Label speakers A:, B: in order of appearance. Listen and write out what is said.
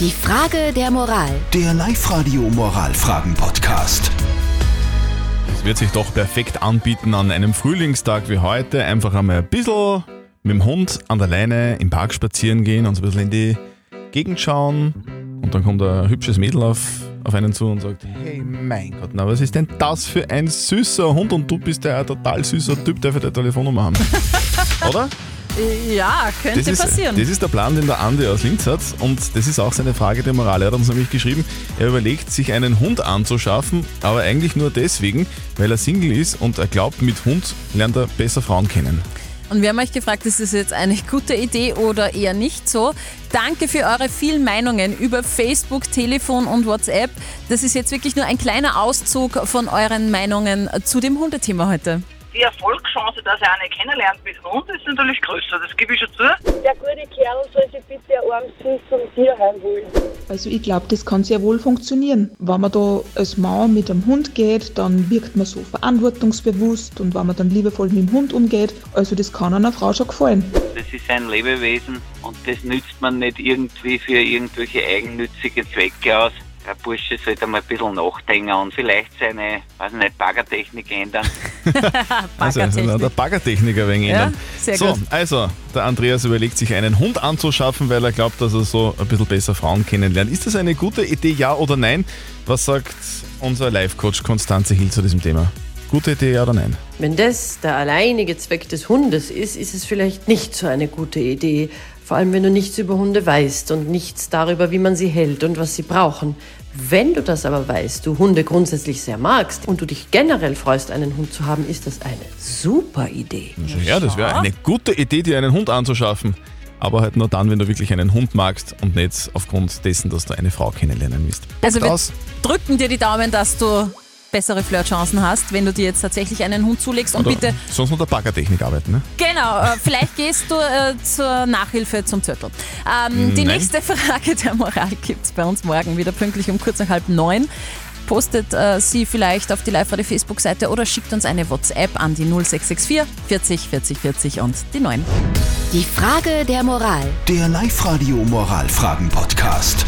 A: Die Frage der Moral.
B: Der Live-Radio Moralfragen-Podcast.
C: Es wird sich doch perfekt anbieten, an einem Frühlingstag wie heute einfach einmal ein bisschen mit dem Hund an der Leine im Park spazieren gehen und so ein bisschen in die Gegend schauen. Und dann kommt ein hübsches Mädel auf, auf einen zu und sagt, hey mein Gott, na was ist denn das für ein süßer Hund und du bist ja ein total süßer Typ, der für deine Telefonnummer haben. Oder?
D: Ja, könnte
C: Das ist,
D: passieren.
C: das ist der Plan, den der Andi aus Linz hat und das ist auch seine Frage der Moral. Er hat uns nämlich geschrieben, er überlegt, sich einen Hund anzuschaffen, aber eigentlich nur deswegen, weil er Single ist und er glaubt, mit Hund lernt er besser Frauen kennen.
D: Und wir haben euch gefragt, ist das jetzt eine gute Idee oder eher nicht so? Danke für eure vielen Meinungen über Facebook, Telefon und WhatsApp. Das ist jetzt wirklich nur ein kleiner Auszug von euren Meinungen zu dem Hundethema heute.
E: die Erfolgschance, dass er eine kennenlernt mit Hund, ist natürlich größer. Das gebe ich schon zu.
F: Der gute Kerl soll sich bitte ein armes Vieh zum Tierheim holen.
G: Also ich glaube, das kann sehr wohl funktionieren. Wenn man da als Mann mit einem Hund geht, dann wirkt man so verantwortungsbewusst und wenn man dann liebevoll mit dem Hund umgeht, also das kann einer Frau schon gefallen.
H: Das ist ein Lebewesen und das nützt man nicht irgendwie für irgendwelche eigennützige Zwecke aus. Der Bursche sollte mal ein bisschen nachdenken und vielleicht seine, weiß nicht, Baggertechnik ändern.
C: Also, der Baggertechniker wegen
D: Ja,
C: Ihnen.
D: sehr
C: so,
D: gut.
C: also, der Andreas überlegt sich einen Hund anzuschaffen, weil er glaubt, dass er so ein bisschen besser Frauen kennenlernt. Ist das eine gute Idee, ja oder nein? Was sagt unser Life-Coach Konstanze Hill zu diesem Thema? Gute Idee, ja oder nein?
I: Wenn das der alleinige Zweck des Hundes ist, ist es vielleicht nicht so eine gute Idee. Vor allem, wenn du nichts über Hunde weißt und nichts darüber, wie man sie hält und was sie brauchen. Wenn du das aber weißt, du Hunde grundsätzlich sehr magst und du dich generell freust, einen Hund zu haben, ist das eine super Idee.
C: Ja, das wäre eine gute Idee, dir einen Hund anzuschaffen. Aber halt nur dann, wenn du wirklich einen Hund magst und nicht aufgrund dessen, dass du eine Frau kennenlernen willst.
D: Also wir drücken dir die Daumen, dass du bessere Flirtchancen hast, wenn du dir jetzt tatsächlich einen Hund zulegst. Und
C: Oder
D: bitte,
C: sonst mit der Baggertechnik arbeiten, ne?
D: genau, äh, vielleicht gehst du äh, zur Nachhilfe zum Zürtel. Ähm, die
C: Nein.
D: nächste Frage der Moral gibt es bei uns morgen wieder pünktlich um kurz nach halb neun. Postet äh, sie vielleicht auf die Live-Radio Facebook-Seite oder schickt uns eine WhatsApp an die 0664 40 40 40 und die 9.
A: Die Frage der Moral.
B: Der Live-Radio Moralfragen-Podcast.